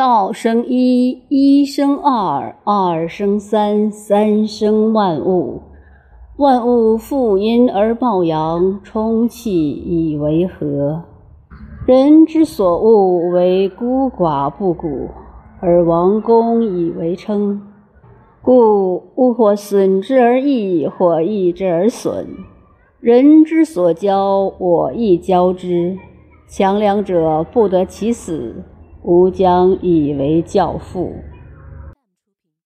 道生一，一生二，二生三，三生万物。万物负阴而抱阳，充气以为和。人之所恶为孤寡不古，而王公以为称。故物或损之而益，或益之而损。人之所交，我亦交之。强梁者不得其死，吾将以为教父。